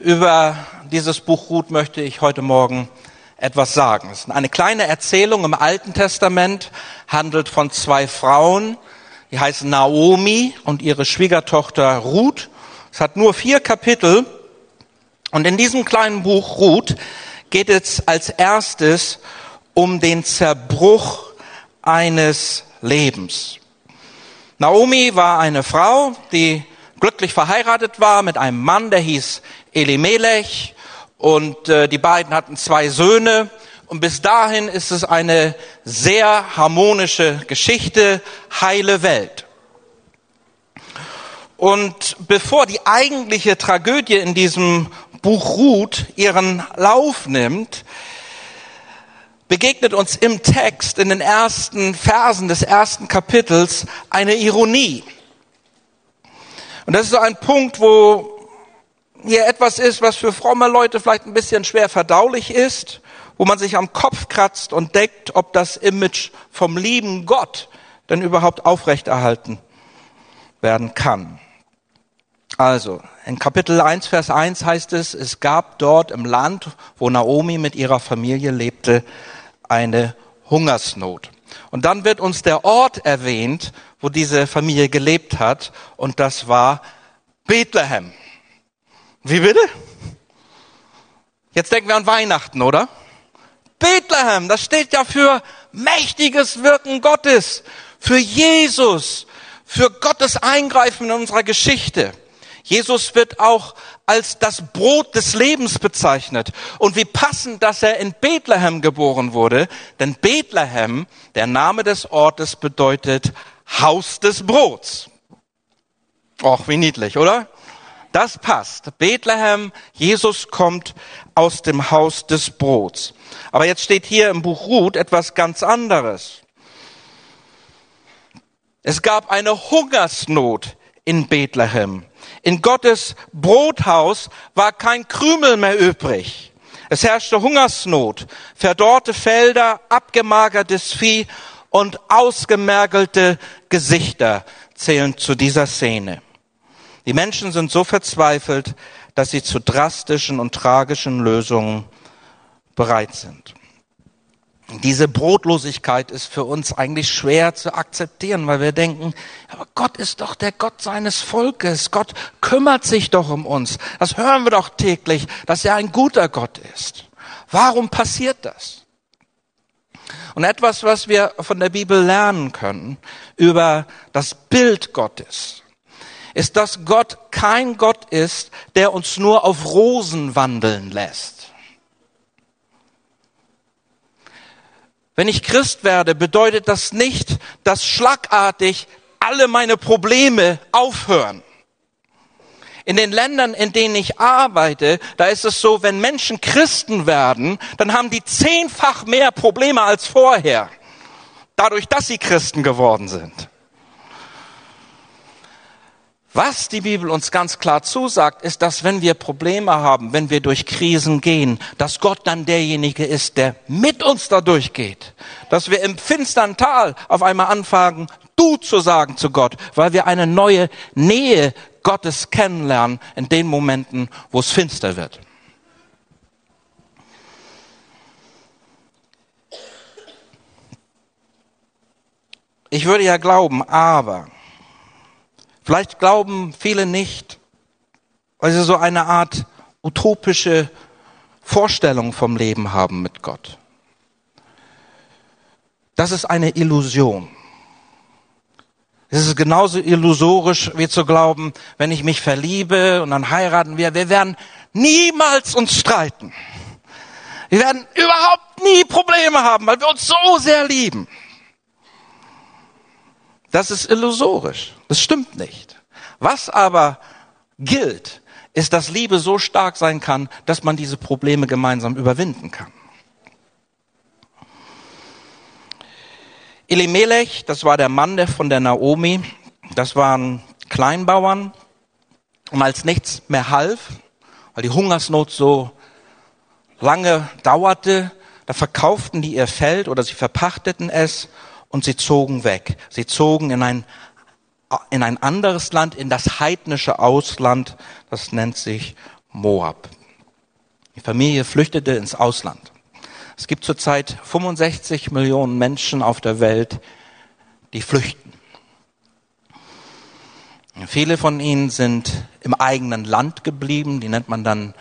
Über dieses Buch Ruth möchte ich heute Morgen etwas sagen. Es ist eine kleine Erzählung im Alten Testament, handelt von zwei Frauen, die heißen Naomi und ihre Schwiegertochter Ruth. Es hat nur vier Kapitel und in diesem kleinen Buch Ruth geht es als erstes um den Zerbruch eines Lebens. Naomi war eine Frau, die glücklich verheiratet war mit einem Mann, der hieß Elimelech und äh, die beiden hatten zwei Söhne und bis dahin ist es eine sehr harmonische Geschichte, heile Welt. Und bevor die eigentliche Tragödie in diesem Buch Ruth ihren Lauf nimmt, begegnet uns im Text in den ersten Versen des ersten Kapitels eine Ironie. Und das ist so ein Punkt, wo hier etwas ist, was für fromme Leute vielleicht ein bisschen schwer verdaulich ist, wo man sich am Kopf kratzt und denkt, ob das Image vom lieben Gott denn überhaupt aufrechterhalten werden kann. Also, in Kapitel 1, Vers 1 heißt es, es gab dort im Land, wo Naomi mit ihrer Familie lebte, eine Hungersnot. Und dann wird uns der Ort erwähnt, wo diese Familie gelebt hat, und das war Bethlehem. Wie bitte? Jetzt denken wir an Weihnachten, oder? Bethlehem, das steht ja für mächtiges Wirken Gottes, für Jesus, für Gottes Eingreifen in unserer Geschichte. Jesus wird auch als das Brot des Lebens bezeichnet. Und wie passend, dass er in Bethlehem geboren wurde, denn Bethlehem, der Name des Ortes bedeutet Haus des Brots. Och, wie niedlich, oder? Das passt. Bethlehem, Jesus kommt aus dem Haus des Brots. Aber jetzt steht hier im Buch Ruth etwas ganz anderes. Es gab eine Hungersnot in Bethlehem. In Gottes Brothaus war kein Krümel mehr übrig. Es herrschte Hungersnot, verdorrte Felder, abgemagertes Vieh und ausgemergelte Gesichter zählen zu dieser Szene. Die Menschen sind so verzweifelt, dass sie zu drastischen und tragischen Lösungen bereit sind. Diese Brotlosigkeit ist für uns eigentlich schwer zu akzeptieren, weil wir denken, aber Gott ist doch der Gott seines Volkes. Gott kümmert sich doch um uns. Das hören wir doch täglich, dass er ein guter Gott ist. Warum passiert das? Und etwas, was wir von der Bibel lernen können über das Bild Gottes, ist, dass Gott kein Gott ist, der uns nur auf Rosen wandeln lässt. Wenn ich Christ werde, bedeutet das nicht, dass schlagartig alle meine Probleme aufhören. In den Ländern, in denen ich arbeite, da ist es so, wenn Menschen Christen werden, dann haben die zehnfach mehr Probleme als vorher, dadurch, dass sie Christen geworden sind. Was die Bibel uns ganz klar zusagt, ist, dass wenn wir Probleme haben, wenn wir durch Krisen gehen, dass Gott dann derjenige ist, der mit uns da durchgeht. Dass wir im finstern Tal auf einmal anfangen, du zu sagen zu Gott, weil wir eine neue Nähe Gottes kennenlernen in den Momenten, wo es finster wird. Ich würde ja glauben, aber Vielleicht glauben viele nicht, weil sie so eine Art utopische Vorstellung vom Leben haben mit Gott. Das ist eine Illusion. Es ist genauso illusorisch wie zu glauben, wenn ich mich verliebe und dann heiraten wir, wir werden niemals uns streiten. Wir werden überhaupt nie Probleme haben, weil wir uns so sehr lieben. Das ist illusorisch. Das stimmt nicht. Was aber gilt, ist, dass Liebe so stark sein kann, dass man diese Probleme gemeinsam überwinden kann. Elimelech, das war der Mann von der Naomi, das waren Kleinbauern. Und als nichts mehr half, weil die Hungersnot so lange dauerte, da verkauften die ihr Feld oder sie verpachteten es und sie zogen weg. Sie zogen in ein, in ein anderes Land, in das heidnische Ausland, das nennt sich Moab. Die Familie flüchtete ins Ausland. Es gibt zurzeit 65 Millionen Menschen auf der Welt, die flüchten. Viele von ihnen sind im eigenen Land geblieben, die nennt man dann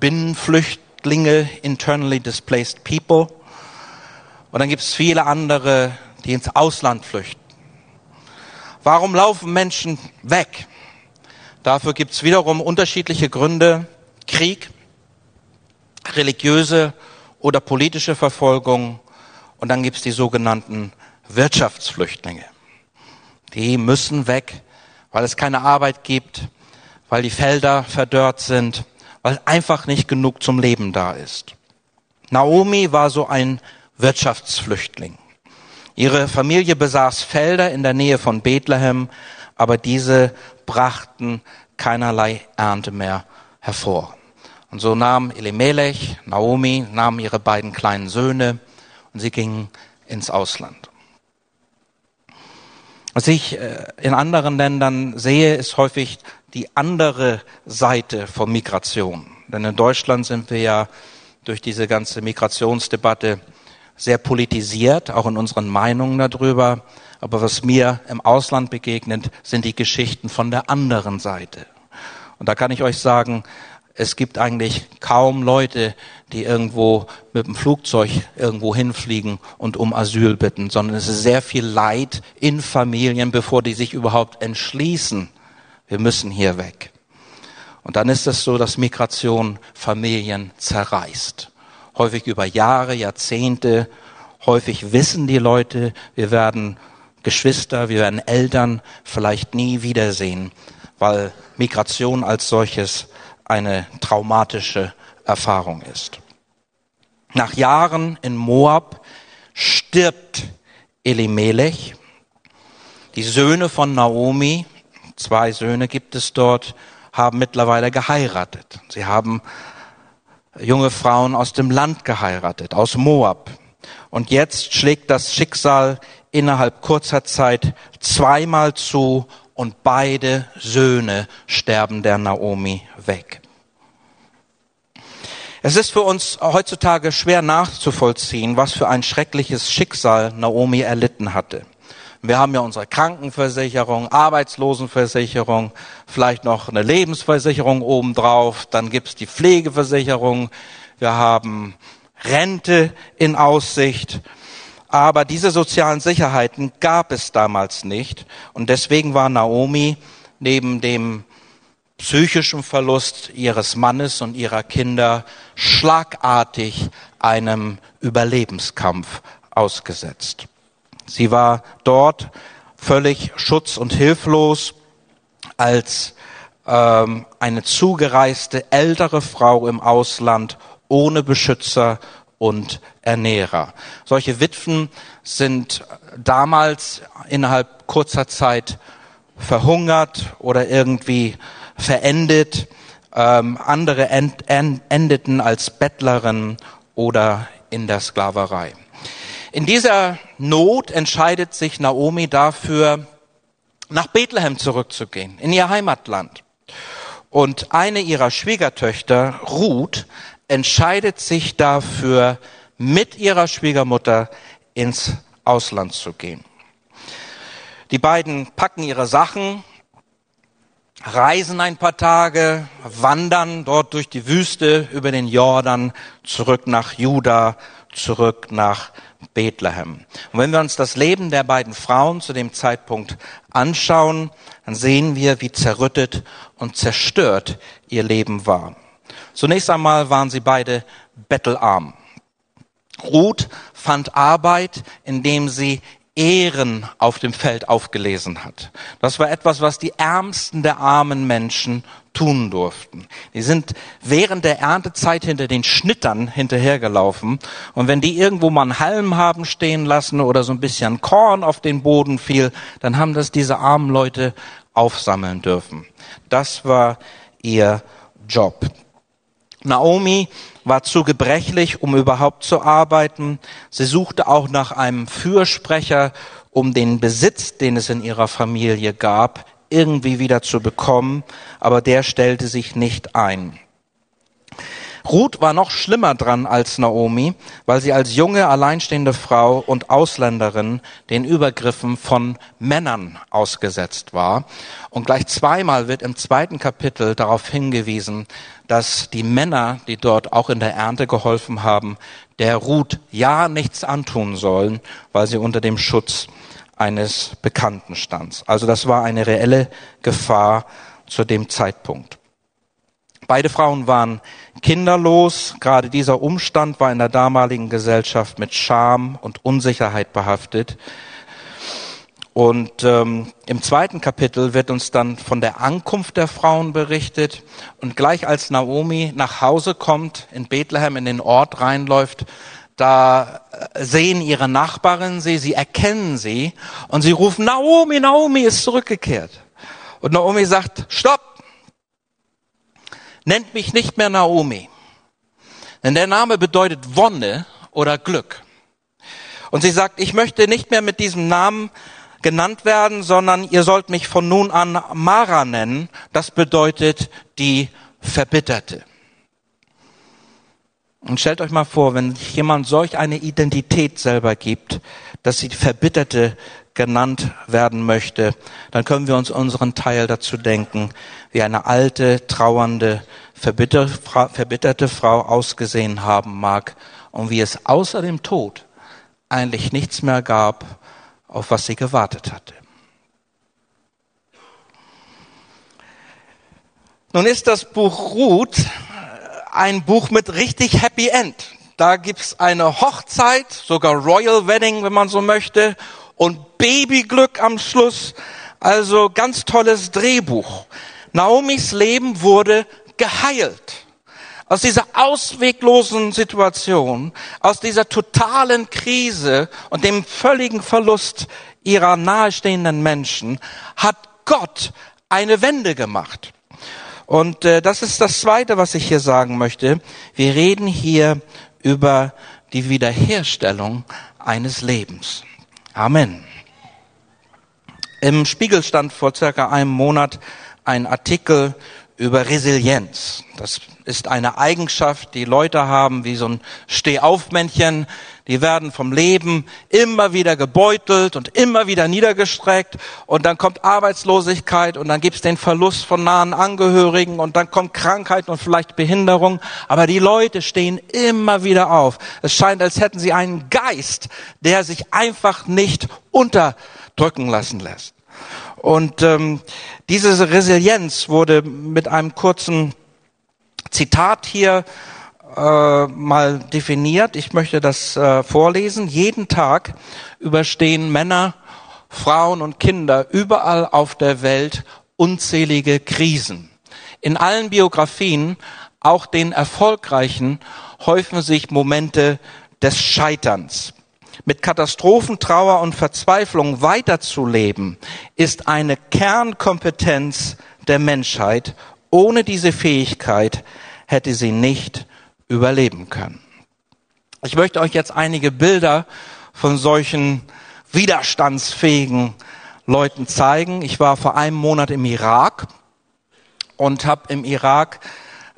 Binnenflüchtlinge, internally displaced people. Und dann gibt es viele andere, die ins Ausland flüchten. Warum laufen Menschen weg? Dafür gibt es wiederum unterschiedliche Gründe. Krieg, religiöse oder politische Verfolgung und dann gibt es die sogenannten Wirtschaftsflüchtlinge. Die müssen weg, weil es keine Arbeit gibt, weil die Felder verdörrt sind, weil einfach nicht genug zum Leben da ist. Naomi war so ein Wirtschaftsflüchtling. Ihre Familie besaß Felder in der Nähe von Bethlehem, aber diese brachten keinerlei Ernte mehr hervor. Und so nahm Elimelech, Naomi, nahmen ihre beiden kleinen Söhne und sie gingen ins Ausland. Was ich äh, in anderen Ländern sehe, ist häufig die andere Seite von Migration. Denn in Deutschland sind wir ja durch diese ganze Migrationsdebatte sehr politisiert, auch in unseren Meinungen darüber. Aber was mir im Ausland begegnet, sind die Geschichten von der anderen Seite. Und da kann ich euch sagen, es gibt eigentlich kaum Leute, die irgendwo mit dem Flugzeug irgendwo hinfliegen und um Asyl bitten, sondern es ist sehr viel Leid in Familien, bevor die sich überhaupt entschließen, wir müssen hier weg. Und dann ist es so, dass Migration Familien zerreißt. Häufig über Jahre, Jahrzehnte. Häufig wissen die Leute, wir werden Geschwister, wir werden Eltern vielleicht nie wiedersehen, weil Migration als solches eine traumatische Erfahrung ist. Nach Jahren in Moab stirbt Elimelech. Die Söhne von Naomi, zwei Söhne gibt es dort, haben mittlerweile geheiratet. Sie haben junge Frauen aus dem Land geheiratet, aus Moab. Und jetzt schlägt das Schicksal innerhalb kurzer Zeit zweimal zu und beide Söhne sterben der Naomi weg. Es ist für uns heutzutage schwer nachzuvollziehen, was für ein schreckliches Schicksal Naomi erlitten hatte. Wir haben ja unsere Krankenversicherung, Arbeitslosenversicherung, vielleicht noch eine Lebensversicherung obendrauf, dann gibt's die Pflegeversicherung, wir haben Rente in Aussicht. Aber diese sozialen Sicherheiten gab es damals nicht. Und deswegen war Naomi neben dem psychischen Verlust ihres Mannes und ihrer Kinder schlagartig einem Überlebenskampf ausgesetzt. Sie war dort völlig schutz- und hilflos als ähm, eine zugereiste ältere Frau im Ausland ohne Beschützer und Ernährer. Solche Witwen sind damals innerhalb kurzer Zeit verhungert oder irgendwie verendet. Ähm, andere end, end, endeten als Bettlerin oder in der Sklaverei. In dieser Not entscheidet sich Naomi dafür, nach Bethlehem zurückzugehen, in ihr Heimatland. Und eine ihrer Schwiegertöchter, Ruth, entscheidet sich dafür, mit ihrer Schwiegermutter ins Ausland zu gehen. Die beiden packen ihre Sachen, reisen ein paar Tage, wandern dort durch die Wüste über den Jordan zurück nach Juda, zurück nach Bethlehem. Und wenn wir uns das Leben der beiden Frauen zu dem Zeitpunkt anschauen, dann sehen wir, wie zerrüttet und zerstört ihr Leben war. Zunächst einmal waren sie beide bettelarm. Ruth fand Arbeit, indem sie Ehren auf dem Feld aufgelesen hat. Das war etwas, was die ärmsten der armen Menschen tun durften. Die sind während der Erntezeit hinter den Schnittern hinterhergelaufen und wenn die irgendwo mal einen Halm haben stehen lassen oder so ein bisschen Korn auf den Boden fiel, dann haben das diese armen Leute aufsammeln dürfen. Das war ihr Job. Naomi war zu gebrechlich, um überhaupt zu arbeiten. Sie suchte auch nach einem Fürsprecher, um den Besitz, den es in ihrer Familie gab, irgendwie wieder zu bekommen, aber der stellte sich nicht ein. Ruth war noch schlimmer dran als Naomi, weil sie als junge, alleinstehende Frau und Ausländerin den Übergriffen von Männern ausgesetzt war. Und gleich zweimal wird im zweiten Kapitel darauf hingewiesen, dass die Männer, die dort auch in der Ernte geholfen haben, der Ruth ja nichts antun sollen, weil sie unter dem Schutz eines Bekannten stand. Also das war eine reelle Gefahr zu dem Zeitpunkt. Beide Frauen waren kinderlos. Gerade dieser Umstand war in der damaligen Gesellschaft mit Scham und Unsicherheit behaftet. Und ähm, im zweiten Kapitel wird uns dann von der Ankunft der Frauen berichtet. Und gleich als Naomi nach Hause kommt, in Bethlehem in den Ort reinläuft, da äh, sehen ihre Nachbarinnen sie, sie erkennen sie und sie rufen, Naomi, Naomi ist zurückgekehrt. Und Naomi sagt, stopp, nennt mich nicht mehr Naomi. Denn der Name bedeutet Wonne oder Glück. Und sie sagt, ich möchte nicht mehr mit diesem Namen genannt werden, sondern ihr sollt mich von nun an Mara nennen. Das bedeutet die Verbitterte. Und stellt euch mal vor, wenn jemand solch eine Identität selber gibt, dass sie Verbitterte genannt werden möchte, dann können wir uns unseren Teil dazu denken, wie eine alte, trauernde, verbitterte Frau ausgesehen haben mag und wie es außer dem Tod eigentlich nichts mehr gab, auf was sie gewartet hatte. Nun ist das Buch Ruth ein Buch mit richtig Happy End. Da gibt's eine Hochzeit, sogar Royal Wedding, wenn man so möchte, und Babyglück am Schluss. Also ganz tolles Drehbuch. Naomis Leben wurde geheilt. Aus dieser ausweglosen Situation, aus dieser totalen Krise und dem völligen Verlust ihrer nahestehenden Menschen hat Gott eine Wende gemacht. Und äh, das ist das Zweite, was ich hier sagen möchte. Wir reden hier über die Wiederherstellung eines Lebens. Amen. Im Spiegel stand vor circa einem Monat ein Artikel über Resilienz. Das ist eine Eigenschaft, die Leute haben wie so ein Stehaufmännchen. Die werden vom Leben immer wieder gebeutelt und immer wieder niedergestreckt und dann kommt Arbeitslosigkeit und dann gibt's den Verlust von nahen Angehörigen und dann kommt Krankheit und vielleicht Behinderung. Aber die Leute stehen immer wieder auf. Es scheint, als hätten sie einen Geist, der sich einfach nicht unterdrücken lassen lässt. Und ähm, diese Resilienz wurde mit einem kurzen Zitat hier äh, mal definiert. Ich möchte das äh, vorlesen. Jeden Tag überstehen Männer, Frauen und Kinder überall auf der Welt unzählige Krisen. In allen Biografien, auch den erfolgreichen, häufen sich Momente des Scheiterns. Mit Katastrophen, Trauer und Verzweiflung weiterzuleben, ist eine Kernkompetenz der Menschheit. Ohne diese Fähigkeit hätte sie nicht überleben können. Ich möchte euch jetzt einige Bilder von solchen widerstandsfähigen Leuten zeigen. Ich war vor einem Monat im Irak und habe im Irak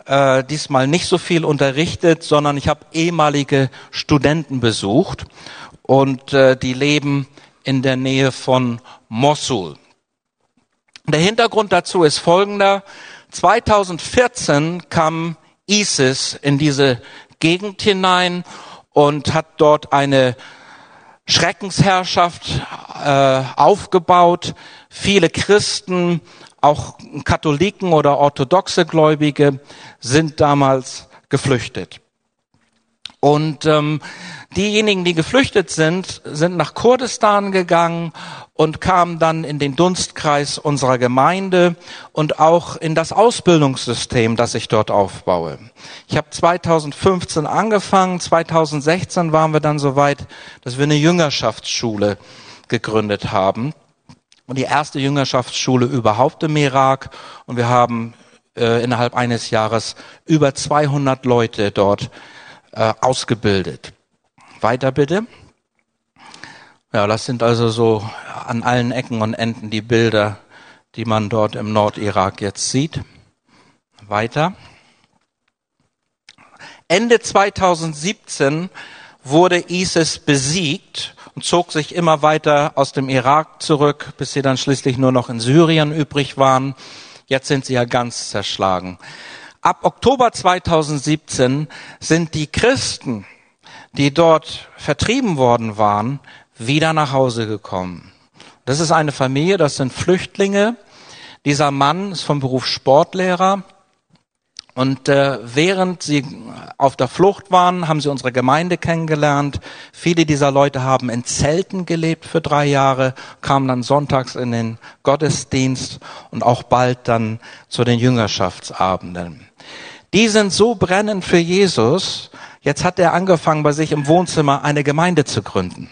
äh, diesmal nicht so viel unterrichtet, sondern ich habe ehemalige Studenten besucht und äh, die leben in der Nähe von Mosul. Der Hintergrund dazu ist folgender. 2014 kam ISIS in diese Gegend hinein und hat dort eine Schreckensherrschaft äh, aufgebaut. Viele Christen, auch Katholiken oder orthodoxe Gläubige sind damals geflüchtet. Und ähm, diejenigen, die geflüchtet sind, sind nach Kurdistan gegangen und kamen dann in den Dunstkreis unserer Gemeinde und auch in das Ausbildungssystem, das ich dort aufbaue. Ich habe 2015 angefangen, 2016 waren wir dann so weit, dass wir eine Jüngerschaftsschule gegründet haben. Und die erste Jüngerschaftsschule überhaupt im Irak. Und wir haben äh, innerhalb eines Jahres über 200 Leute dort äh, ausgebildet. Weiter bitte. Ja, das sind also so an allen Ecken und Enden die Bilder, die man dort im Nordirak jetzt sieht. Weiter. Ende 2017 wurde ISIS besiegt und zog sich immer weiter aus dem Irak zurück, bis sie dann schließlich nur noch in Syrien übrig waren. Jetzt sind sie ja ganz zerschlagen. Ab Oktober 2017 sind die Christen, die dort vertrieben worden waren, wieder nach Hause gekommen. Das ist eine Familie, das sind Flüchtlinge. Dieser Mann ist vom Beruf Sportlehrer. Und äh, während sie auf der Flucht waren, haben sie unsere Gemeinde kennengelernt. Viele dieser Leute haben in Zelten gelebt für drei Jahre, kamen dann sonntags in den Gottesdienst und auch bald dann zu den Jüngerschaftsabenden. Die sind so brennend für Jesus. Jetzt hat er angefangen, bei sich im Wohnzimmer eine Gemeinde zu gründen.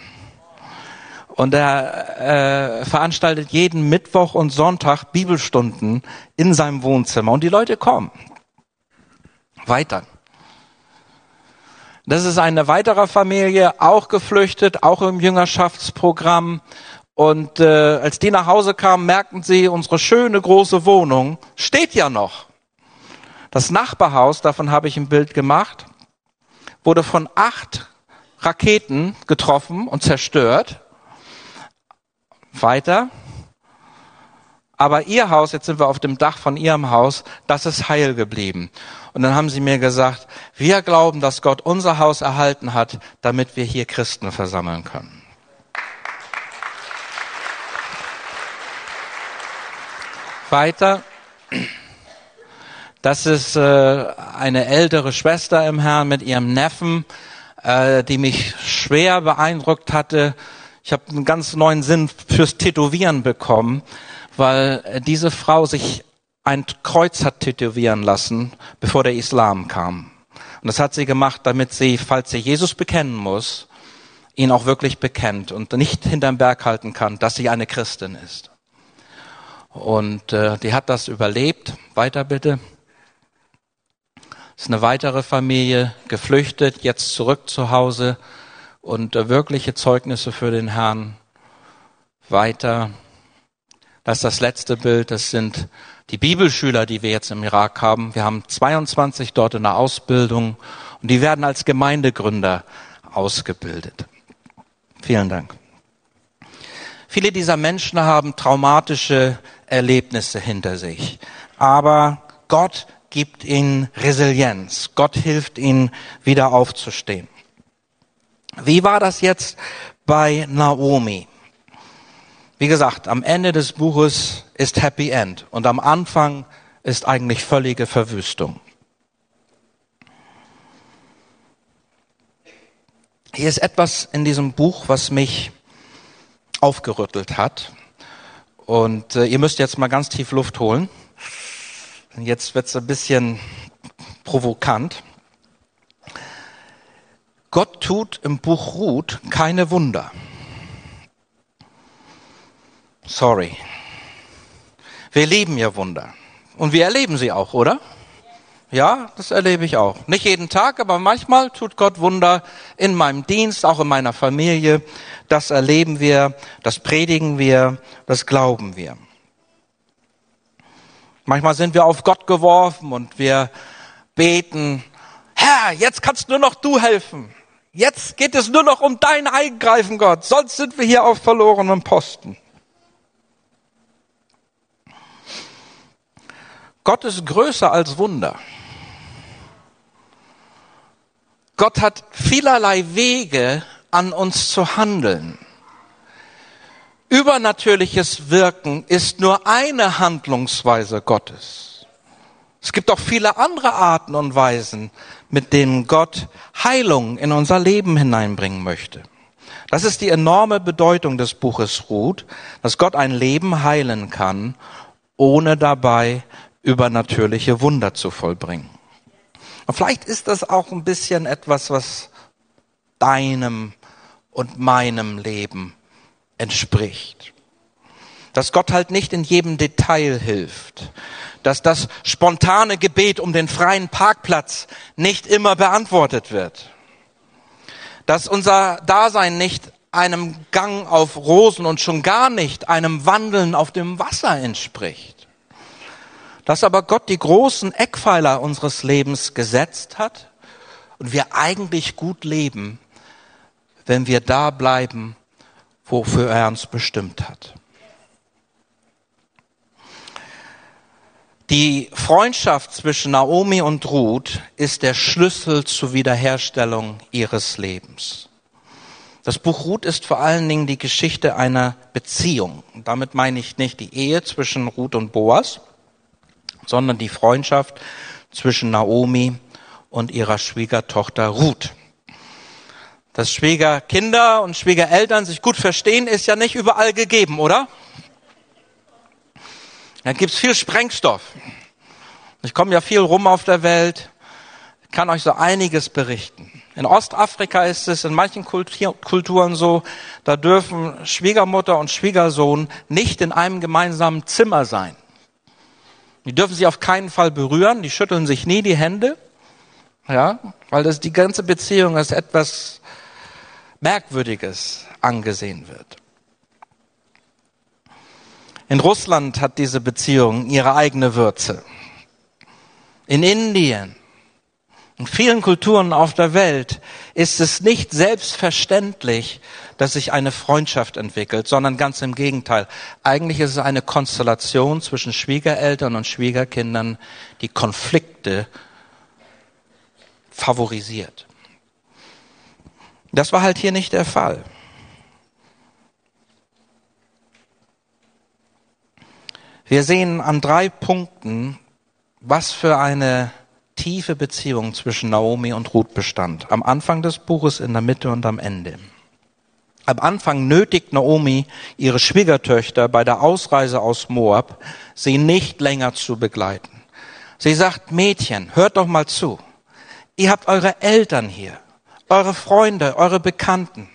Und er äh, veranstaltet jeden Mittwoch und Sonntag Bibelstunden in seinem Wohnzimmer. Und die Leute kommen. Weiter. Das ist eine weitere Familie, auch geflüchtet, auch im Jüngerschaftsprogramm. Und äh, als die nach Hause kamen, merkten sie, unsere schöne große Wohnung steht ja noch. Das Nachbarhaus, davon habe ich ein Bild gemacht, wurde von acht Raketen getroffen und zerstört. Weiter. Aber ihr Haus, jetzt sind wir auf dem Dach von ihrem Haus, das ist heil geblieben. Und dann haben sie mir gesagt, wir glauben, dass Gott unser Haus erhalten hat, damit wir hier Christen versammeln können. Weiter. Das ist äh, eine ältere Schwester im Herrn mit ihrem Neffen, äh, die mich schwer beeindruckt hatte ich habe einen ganz neuen Sinn fürs Tätowieren bekommen, weil diese Frau sich ein Kreuz hat tätowieren lassen, bevor der Islam kam. Und das hat sie gemacht, damit sie, falls sie Jesus bekennen muss, ihn auch wirklich bekennt und nicht hinterm Berg halten kann, dass sie eine Christin ist. Und äh, die hat das überlebt. Weiter bitte. Ist eine weitere Familie, geflüchtet, jetzt zurück zu Hause und äh, wirkliche Zeugnisse für den Herrn weiter. Das ist das letzte Bild. Das sind die Bibelschüler, die wir jetzt im Irak haben. Wir haben 22 dort in der Ausbildung und die werden als Gemeindegründer ausgebildet. Vielen Dank. Viele dieser Menschen haben traumatische Erlebnisse hinter sich. Aber Gott gibt ihnen Resilienz. Gott hilft ihnen, wieder aufzustehen. Wie war das jetzt bei Naomi? Wie gesagt, am Ende des Buches ist Happy End und am Anfang ist eigentlich völlige Verwüstung. Hier ist etwas in diesem Buch, was mich aufgerüttelt hat. Und äh, ihr müsst jetzt mal ganz tief Luft holen. Jetzt wird's ein bisschen provokant. Gott tut im Buch Ruth keine Wunder. Sorry. Wir lieben ja Wunder. Und wir erleben sie auch, oder? Ja, das erlebe ich auch. Nicht jeden Tag, aber manchmal tut Gott Wunder in meinem Dienst, auch in meiner Familie. Das erleben wir, das predigen wir, das glauben wir. Manchmal sind wir auf Gott geworfen und wir beten, Herr, jetzt kannst nur noch du helfen. Jetzt geht es nur noch um dein Eingreifen, Gott. Sonst sind wir hier auf verlorenem Posten. Gott ist größer als Wunder. Gott hat vielerlei Wege, an uns zu handeln. Übernatürliches Wirken ist nur eine Handlungsweise Gottes. Es gibt auch viele andere Arten und Weisen, mit denen Gott Heilung in unser Leben hineinbringen möchte. Das ist die enorme Bedeutung des Buches Ruth, dass Gott ein Leben heilen kann, ohne dabei übernatürliche Wunder zu vollbringen. Und vielleicht ist das auch ein bisschen etwas, was deinem und meinem Leben entspricht. Dass Gott halt nicht in jedem Detail hilft, dass das spontane Gebet um den freien Parkplatz nicht immer beantwortet wird. Dass unser Dasein nicht einem Gang auf Rosen und schon gar nicht einem Wandeln auf dem Wasser entspricht. Dass aber Gott die großen Eckpfeiler unseres Lebens gesetzt hat, und wir eigentlich gut leben, wenn wir da bleiben, wofür er uns bestimmt hat. Die Freundschaft zwischen Naomi und Ruth ist der Schlüssel zur Wiederherstellung ihres Lebens. Das Buch Ruth ist vor allen Dingen die Geschichte einer Beziehung. Damit meine ich nicht die Ehe zwischen Ruth und Boas, sondern die Freundschaft zwischen Naomi und ihrer Schwiegertochter Ruth. Dass Schwiegerkinder und Schwiegereltern sich gut verstehen, ist ja nicht überall gegeben, oder? Da gibt's viel Sprengstoff. Ich komme ja viel rum auf der Welt, kann euch so einiges berichten. In Ostafrika ist es in manchen Kulturen so, da dürfen Schwiegermutter und Schwiegersohn nicht in einem gemeinsamen Zimmer sein. Die dürfen sich auf keinen Fall berühren, die schütteln sich nie die Hände, ja, weil das die ganze Beziehung als etwas Merkwürdiges angesehen wird. In Russland hat diese Beziehung ihre eigene Würze. In Indien, in vielen Kulturen auf der Welt ist es nicht selbstverständlich, dass sich eine Freundschaft entwickelt, sondern ganz im Gegenteil. Eigentlich ist es eine Konstellation zwischen Schwiegereltern und Schwiegerkindern, die Konflikte favorisiert. Das war halt hier nicht der Fall. Wir sehen an drei Punkten, was für eine tiefe Beziehung zwischen Naomi und Ruth bestand. Am Anfang des Buches, in der Mitte und am Ende. Am Anfang nötigt Naomi ihre Schwiegertöchter bei der Ausreise aus Moab, sie nicht länger zu begleiten. Sie sagt, Mädchen, hört doch mal zu. Ihr habt eure Eltern hier, eure Freunde, eure Bekannten.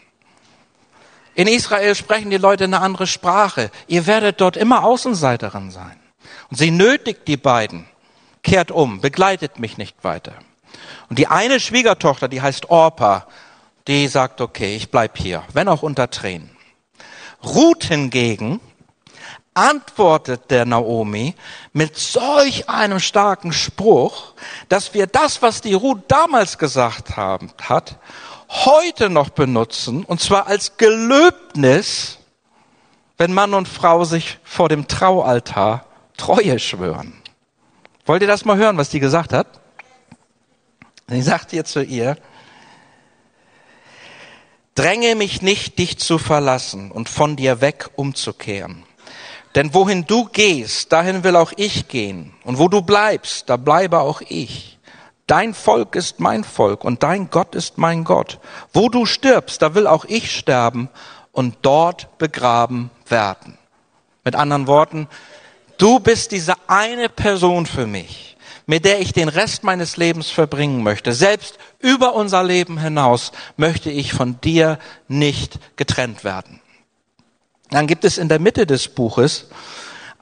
In Israel sprechen die Leute eine andere Sprache. Ihr werdet dort immer Außenseiterin sein. Und sie nötigt die beiden, kehrt um, begleitet mich nicht weiter. Und die eine Schwiegertochter, die heißt Orpa, die sagt, okay, ich bleib hier, wenn auch unter Tränen. Ruth hingegen antwortet der Naomi mit solch einem starken Spruch, dass wir das, was die Ruth damals gesagt haben, hat, heute noch benutzen, und zwar als Gelöbnis, wenn Mann und Frau sich vor dem Traualtar Treue schwören. Wollt ihr das mal hören, was die gesagt hat? Sie sagt ihr zu ihr, dränge mich nicht, dich zu verlassen und von dir weg umzukehren. Denn wohin du gehst, dahin will auch ich gehen. Und wo du bleibst, da bleibe auch ich. Dein Volk ist mein Volk und dein Gott ist mein Gott. Wo du stirbst, da will auch ich sterben und dort begraben werden. Mit anderen Worten, du bist diese eine Person für mich, mit der ich den Rest meines Lebens verbringen möchte. Selbst über unser Leben hinaus möchte ich von dir nicht getrennt werden. Dann gibt es in der Mitte des Buches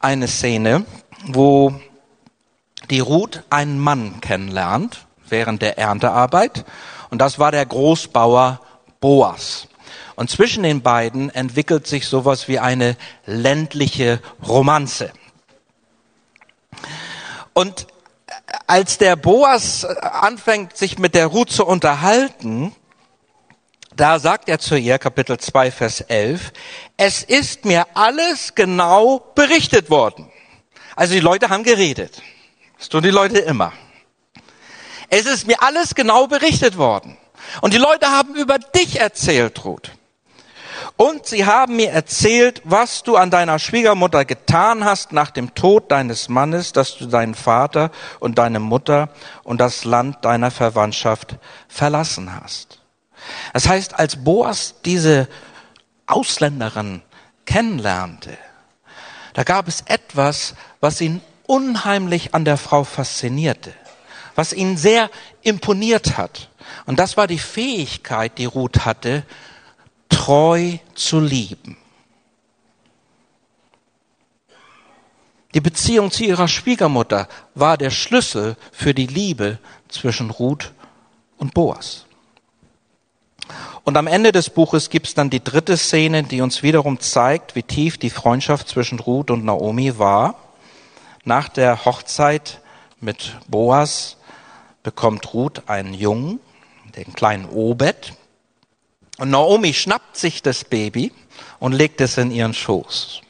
eine Szene, wo die Ruth einen Mann kennenlernt während der Erntearbeit. Und das war der Großbauer Boas. Und zwischen den beiden entwickelt sich sowas wie eine ländliche Romanze. Und als der Boas anfängt, sich mit der Ruth zu unterhalten, da sagt er zu ihr, Kapitel 2, Vers 11, es ist mir alles genau berichtet worden. Also die Leute haben geredet. Das tun die Leute immer. Es ist mir alles genau berichtet worden. Und die Leute haben über dich erzählt, Ruth. Und sie haben mir erzählt, was du an deiner Schwiegermutter getan hast nach dem Tod deines Mannes, dass du deinen Vater und deine Mutter und das Land deiner Verwandtschaft verlassen hast. Das heißt, als Boas diese Ausländerin kennenlernte, da gab es etwas, was ihn unheimlich an der Frau faszinierte, was ihn sehr imponiert hat. Und das war die Fähigkeit, die Ruth hatte, treu zu lieben. Die Beziehung zu ihrer Schwiegermutter war der Schlüssel für die Liebe zwischen Ruth und Boas. Und am Ende des Buches gibt es dann die dritte Szene, die uns wiederum zeigt, wie tief die Freundschaft zwischen Ruth und Naomi war. Nach der Hochzeit mit Boas bekommt Ruth einen Jungen den kleinen Obed. Und Naomi schnappt sich das Baby und legt es in ihren Schoß.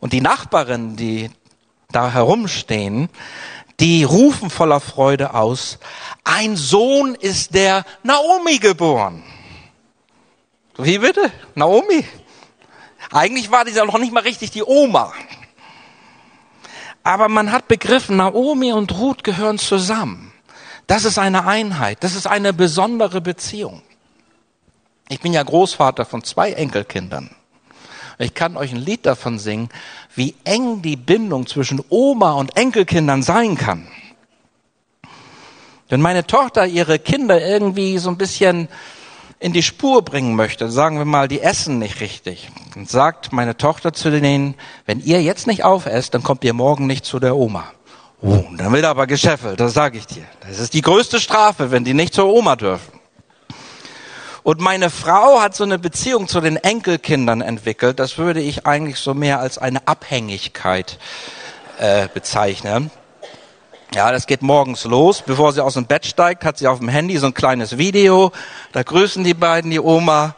Und die Nachbarinnen, die da herumstehen, die rufen voller Freude aus, ein Sohn ist der Naomi geboren. Wie bitte? Naomi? Eigentlich war dieser noch nicht mal richtig die Oma. Aber man hat begriffen, Naomi und Ruth gehören zusammen. Das ist eine Einheit. Das ist eine besondere Beziehung. Ich bin ja Großvater von zwei Enkelkindern. Ich kann euch ein Lied davon singen, wie eng die Bindung zwischen Oma und Enkelkindern sein kann. Wenn meine Tochter ihre Kinder irgendwie so ein bisschen in die Spur bringen möchte, sagen wir mal, die essen nicht richtig, dann sagt meine Tochter zu denen, wenn ihr jetzt nicht aufesst, dann kommt ihr morgen nicht zu der Oma. Oh, dann wird aber geschäffelt, das sage ich dir. Das ist die größte Strafe, wenn die nicht zur Oma dürfen. Und meine Frau hat so eine Beziehung zu den Enkelkindern entwickelt. Das würde ich eigentlich so mehr als eine Abhängigkeit äh, bezeichnen. Ja, das geht morgens los. Bevor sie aus dem Bett steigt, hat sie auf dem Handy so ein kleines Video. Da grüßen die beiden die Oma.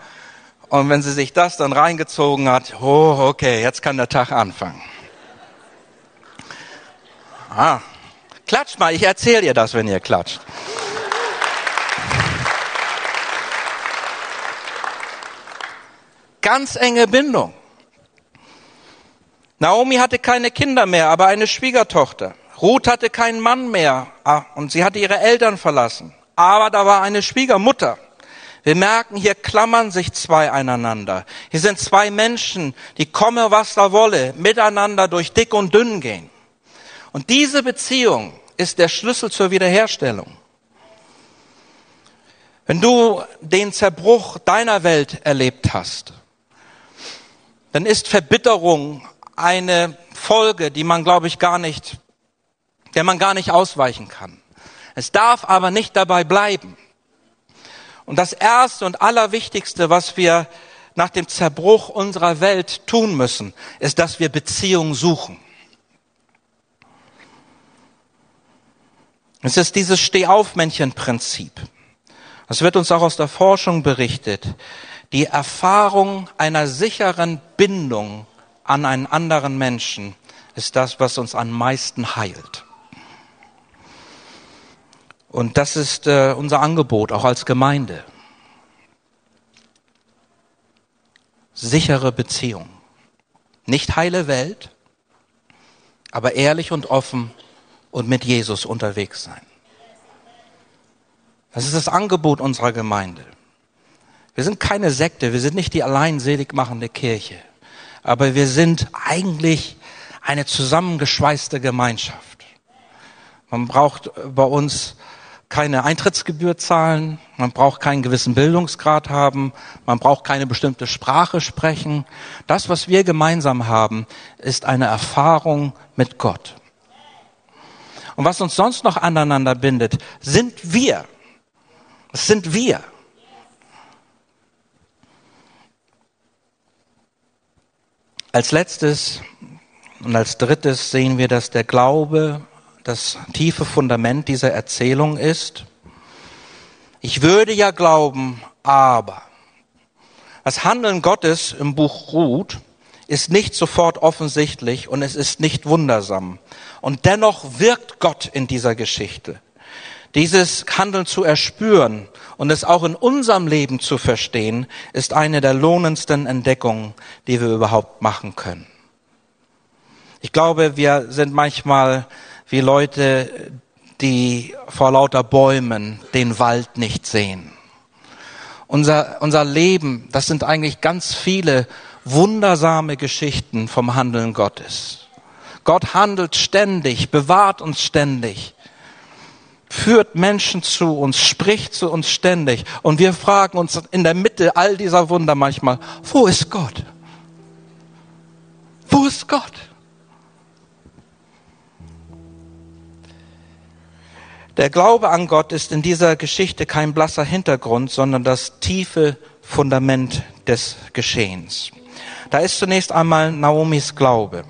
Und wenn sie sich das dann reingezogen hat, oh, okay, jetzt kann der Tag anfangen. Ah, klatscht mal, ich erzähle ihr das, wenn ihr klatscht. Ganz enge Bindung. Naomi hatte keine Kinder mehr, aber eine Schwiegertochter. Ruth hatte keinen Mann mehr ah, und sie hatte ihre Eltern verlassen. Aber da war eine Schwiegermutter. Wir merken, hier klammern sich zwei einander. Hier sind zwei Menschen, die komme, was da wolle, miteinander durch dick und dünn gehen. Und diese Beziehung ist der Schlüssel zur Wiederherstellung. Wenn du den Zerbruch deiner Welt erlebt hast, dann ist Verbitterung eine Folge, die man, glaube ich, gar nicht, der man gar nicht ausweichen kann. Es darf aber nicht dabei bleiben. Und das Erste und Allerwichtigste, was wir nach dem Zerbruch unserer Welt tun müssen, ist, dass wir Beziehung suchen. Es ist dieses Stehaufmännchen-Prinzip. Das wird uns auch aus der Forschung berichtet. Die Erfahrung einer sicheren Bindung an einen anderen Menschen ist das, was uns am meisten heilt. Und das ist äh, unser Angebot, auch als Gemeinde. Sichere Beziehung. Nicht heile Welt, aber ehrlich und offen und mit Jesus unterwegs sein. Das ist das Angebot unserer Gemeinde. Wir sind keine Sekte, wir sind nicht die alleinselig machende Kirche, aber wir sind eigentlich eine zusammengeschweißte Gemeinschaft. Man braucht bei uns keine Eintrittsgebühr zahlen, man braucht keinen gewissen Bildungsgrad haben, man braucht keine bestimmte Sprache sprechen. Das, was wir gemeinsam haben, ist eine Erfahrung mit Gott. Und was uns sonst noch aneinander bindet, sind wir. Es sind wir. Als letztes und als drittes sehen wir, dass der Glaube das tiefe Fundament dieser Erzählung ist. Ich würde ja glauben, aber das Handeln Gottes im Buch Ruth ist nicht sofort offensichtlich und es ist nicht wundersam. Und dennoch wirkt Gott in dieser Geschichte. Dieses Handeln zu erspüren und es auch in unserem Leben zu verstehen, ist eine der lohnendsten Entdeckungen, die wir überhaupt machen können. Ich glaube, wir sind manchmal wie Leute, die vor lauter Bäumen den Wald nicht sehen. Unser, unser Leben, das sind eigentlich ganz viele wundersame Geschichten vom Handeln Gottes. Gott handelt ständig, bewahrt uns ständig führt Menschen zu uns, spricht zu uns ständig. Und wir fragen uns in der Mitte all dieser Wunder manchmal, wo ist Gott? Wo ist Gott? Der Glaube an Gott ist in dieser Geschichte kein blasser Hintergrund, sondern das tiefe Fundament des Geschehens. Da ist zunächst einmal Naomis Glaube.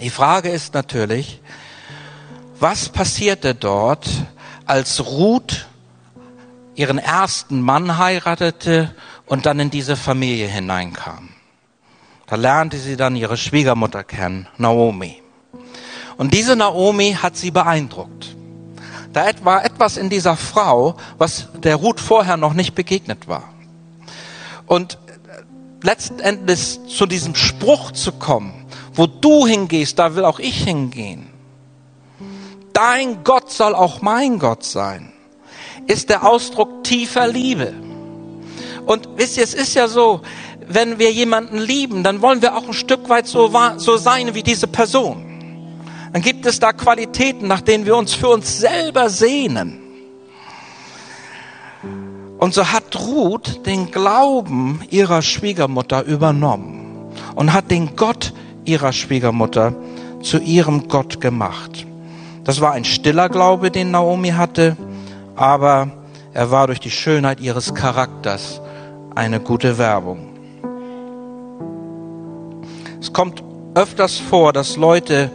Die Frage ist natürlich, was passierte dort, als Ruth ihren ersten Mann heiratete und dann in diese Familie hineinkam. Da lernte sie dann ihre Schwiegermutter kennen, Naomi. Und diese Naomi hat sie beeindruckt. Da war etwas in dieser Frau, was der Ruth vorher noch nicht begegnet war. Und letztendlich zu diesem Spruch zu kommen, wo du hingehst, da will auch ich hingehen. Dein Gott soll auch mein Gott sein, ist der Ausdruck tiefer Liebe. Und wisst ihr, es ist ja so, wenn wir jemanden lieben, dann wollen wir auch ein Stück weit so, so sein wie diese Person. Dann gibt es da Qualitäten, nach denen wir uns für uns selber sehnen. Und so hat Ruth den Glauben ihrer Schwiegermutter übernommen und hat den Gott ihrer Schwiegermutter zu ihrem Gott gemacht. Das war ein stiller Glaube, den Naomi hatte, aber er war durch die Schönheit ihres Charakters eine gute Werbung. Es kommt öfters vor, dass Leute,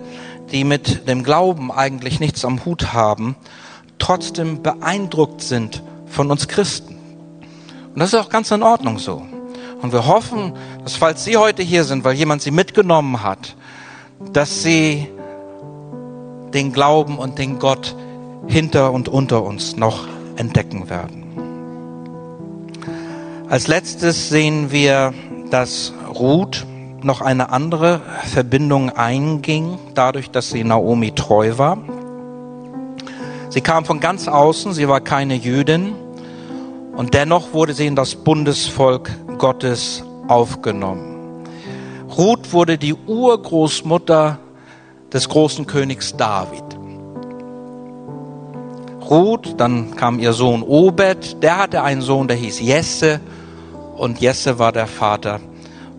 die mit dem Glauben eigentlich nichts am Hut haben, trotzdem beeindruckt sind von uns Christen. Und das ist auch ganz in Ordnung so. Und wir hoffen, dass falls Sie heute hier sind, weil jemand Sie mitgenommen hat, dass Sie den Glauben und den Gott hinter und unter uns noch entdecken werden. Als letztes sehen wir, dass Ruth noch eine andere Verbindung einging, dadurch, dass sie Naomi treu war. Sie kam von ganz außen, sie war keine Jüdin und dennoch wurde sie in das Bundesvolk Gottes aufgenommen. Ruth wurde die Urgroßmutter des großen Königs David. Ruth, dann kam ihr Sohn Obed, der hatte einen Sohn, der hieß Jesse und Jesse war der Vater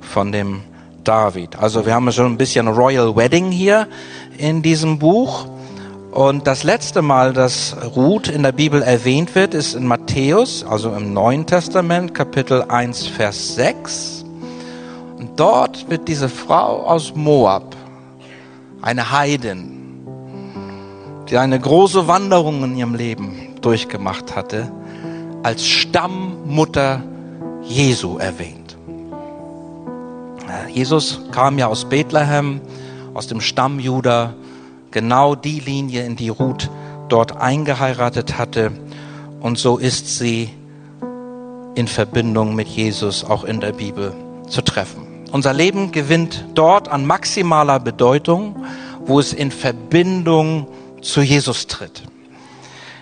von dem David. Also wir haben schon ein bisschen Royal Wedding hier in diesem Buch. Und das letzte Mal, dass Ruth in der Bibel erwähnt wird, ist in Matthäus, also im Neuen Testament, Kapitel 1, Vers 6. Und dort wird diese Frau aus Moab, eine Heidin, die eine große Wanderung in ihrem Leben durchgemacht hatte, als Stammmutter Jesu erwähnt. Jesus kam ja aus Bethlehem, aus dem Stamm Juda, genau die Linie, in die Ruth dort eingeheiratet hatte. Und so ist sie in Verbindung mit Jesus auch in der Bibel zu treffen. Unser Leben gewinnt dort an maximaler Bedeutung, wo es in Verbindung zu Jesus tritt.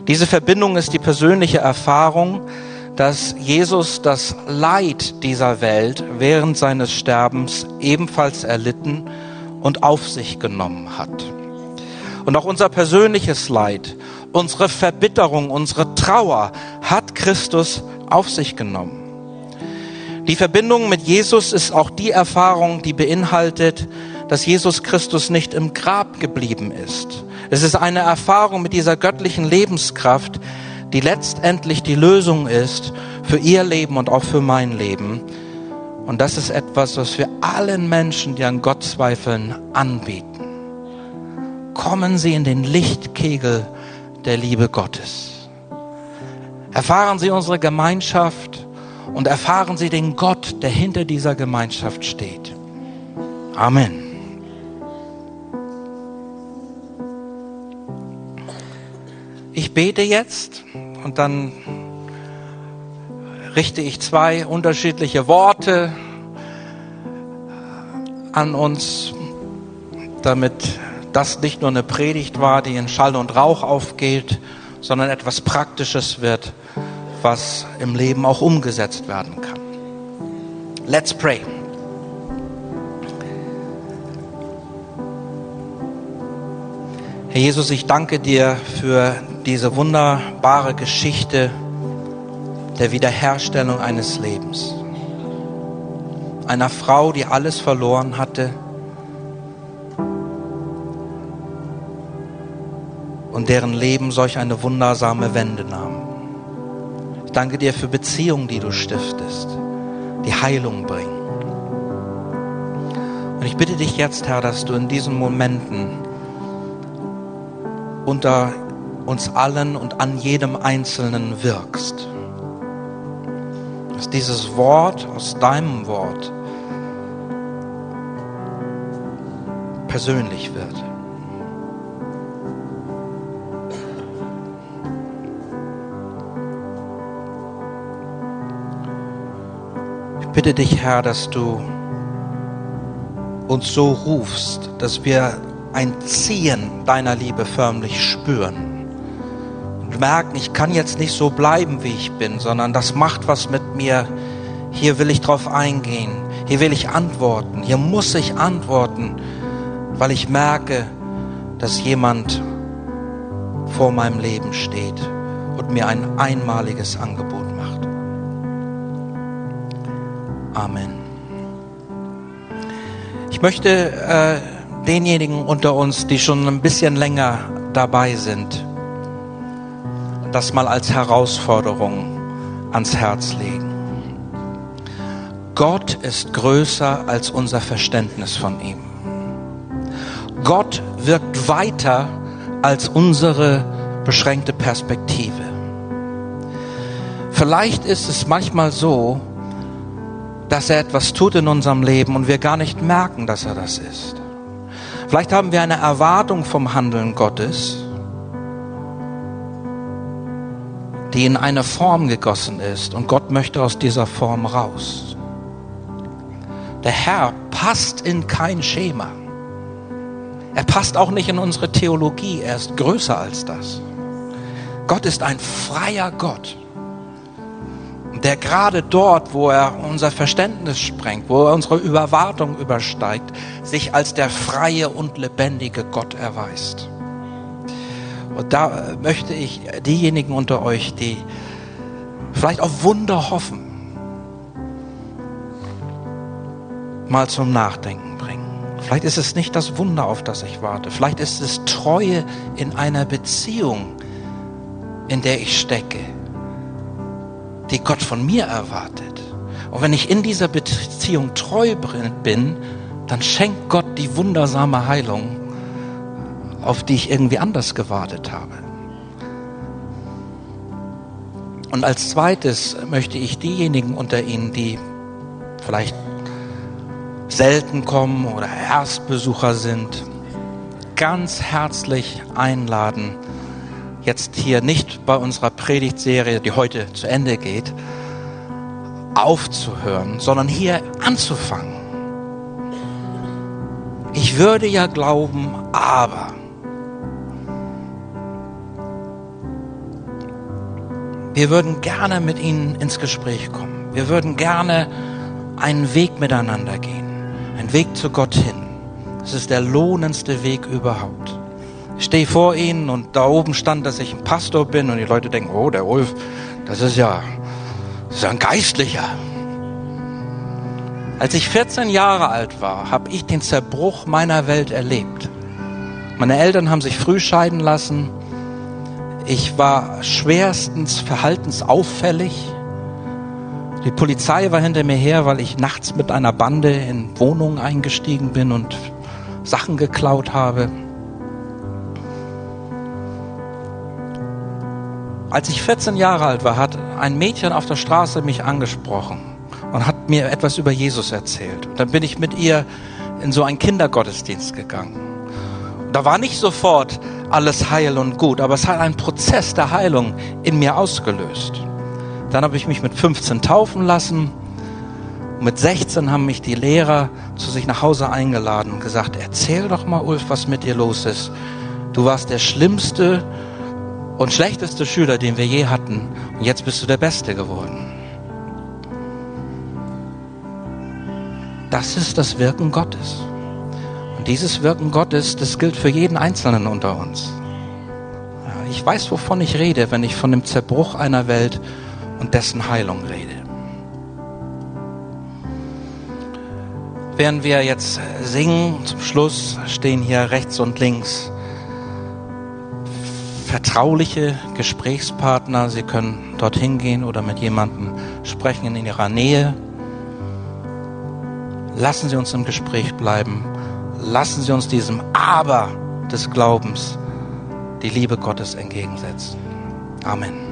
Diese Verbindung ist die persönliche Erfahrung, dass Jesus das Leid dieser Welt während seines Sterbens ebenfalls erlitten und auf sich genommen hat. Und auch unser persönliches Leid, unsere Verbitterung, unsere Trauer hat Christus auf sich genommen. Die Verbindung mit Jesus ist auch die Erfahrung, die beinhaltet, dass Jesus Christus nicht im Grab geblieben ist. Es ist eine Erfahrung mit dieser göttlichen Lebenskraft, die letztendlich die Lösung ist für ihr Leben und auch für mein Leben. Und das ist etwas, was wir allen Menschen, die an Gott zweifeln, anbieten. Kommen Sie in den Lichtkegel der Liebe Gottes. Erfahren Sie unsere Gemeinschaft und erfahren Sie den Gott, der hinter dieser Gemeinschaft steht. Amen. Ich bete jetzt und dann richte ich zwei unterschiedliche Worte an uns, damit das nicht nur eine Predigt war, die in Schall und Rauch aufgeht, sondern etwas Praktisches wird, was im Leben auch umgesetzt werden kann. Let's pray. Herr Jesus, ich danke dir für diese wunderbare Geschichte der Wiederherstellung eines Lebens. Einer Frau, die alles verloren hatte und deren Leben solch eine wundersame Wende nahm. Ich danke dir für Beziehungen, die du stiftest, die Heilung bringen. Und ich bitte dich jetzt, Herr, dass du in diesen Momenten unter uns allen und an jedem Einzelnen wirkst. dass dieses Wort aus deinem Wort persönlich wird. Ich bitte dich, Herr, dass du uns so rufst, dass wir ein Ziehen deiner Liebe förmlich spüren merken, ich kann jetzt nicht so bleiben, wie ich bin, sondern das macht was mit mir. Hier will ich drauf eingehen, hier will ich antworten, hier muss ich antworten, weil ich merke, dass jemand vor meinem Leben steht und mir ein einmaliges Angebot macht. Amen. Ich möchte äh, denjenigen unter uns, die schon ein bisschen länger dabei sind, das mal als Herausforderung ans Herz legen. Gott ist größer als unser Verständnis von ihm. Gott wirkt weiter als unsere beschränkte Perspektive. Vielleicht ist es manchmal so, dass er etwas tut in unserem Leben und wir gar nicht merken, dass er das ist. Vielleicht haben wir eine Erwartung vom Handeln Gottes, die in eine Form gegossen ist und Gott möchte aus dieser Form raus. Der Herr passt in kein Schema. Er passt auch nicht in unsere Theologie, er ist größer als das. Gott ist ein freier Gott der gerade dort, wo er unser Verständnis sprengt, wo er unsere Überwartung übersteigt, sich als der freie und lebendige Gott erweist. Und da möchte ich diejenigen unter euch, die vielleicht auf Wunder hoffen, mal zum Nachdenken bringen. Vielleicht ist es nicht das Wunder, auf das ich warte. Vielleicht ist es Treue in einer Beziehung, in der ich stecke die Gott von mir erwartet. Und wenn ich in dieser Beziehung treu bin, dann schenkt Gott die wundersame Heilung, auf die ich irgendwie anders gewartet habe. Und als zweites möchte ich diejenigen unter Ihnen, die vielleicht selten kommen oder Erstbesucher sind, ganz herzlich einladen, jetzt hier nicht bei unserer Predigtserie, die heute zu Ende geht, aufzuhören, sondern hier anzufangen. Ich würde ja glauben, aber. Wir würden gerne mit Ihnen ins Gespräch kommen. Wir würden gerne einen Weg miteinander gehen. Einen Weg zu Gott hin. Das ist der lohnendste Weg überhaupt. Ich stehe vor ihnen und da oben stand, dass ich ein Pastor bin und die Leute denken, oh, der Ulf, das ist ja, das ist ja ein Geistlicher. Als ich 14 Jahre alt war, habe ich den Zerbruch meiner Welt erlebt. Meine Eltern haben sich früh scheiden lassen. Ich war schwerstens verhaltensauffällig. Die Polizei war hinter mir her, weil ich nachts mit einer Bande in Wohnungen eingestiegen bin und Sachen geklaut habe. Als ich 14 Jahre alt war, hat ein Mädchen auf der Straße mich angesprochen und hat mir etwas über Jesus erzählt. Und dann bin ich mit ihr in so einen Kindergottesdienst gegangen. Und da war nicht sofort alles heil und gut, aber es hat einen Prozess der Heilung in mir ausgelöst. Dann habe ich mich mit 15 taufen lassen. Mit 16 haben mich die Lehrer zu sich nach Hause eingeladen und gesagt, erzähl doch mal, Ulf, was mit dir los ist. Du warst der schlimmste und schlechteste Schüler, den wir je hatten. Und jetzt bist du der Beste geworden. Das ist das Wirken Gottes. Dieses Wirken Gottes, das gilt für jeden Einzelnen unter uns. ich weiß, wovon ich rede, wenn ich von dem Zerbruch einer Welt und dessen Heilung rede. Während wir jetzt singen, zum Schluss stehen hier rechts und links vertrauliche Gesprächspartner. Sie können dorthin gehen oder mit jemandem sprechen in Ihrer Nähe. Lassen Sie uns im Gespräch bleiben. Lassen Sie uns diesem Aber des Glaubens die Liebe Gottes entgegensetzen. Amen.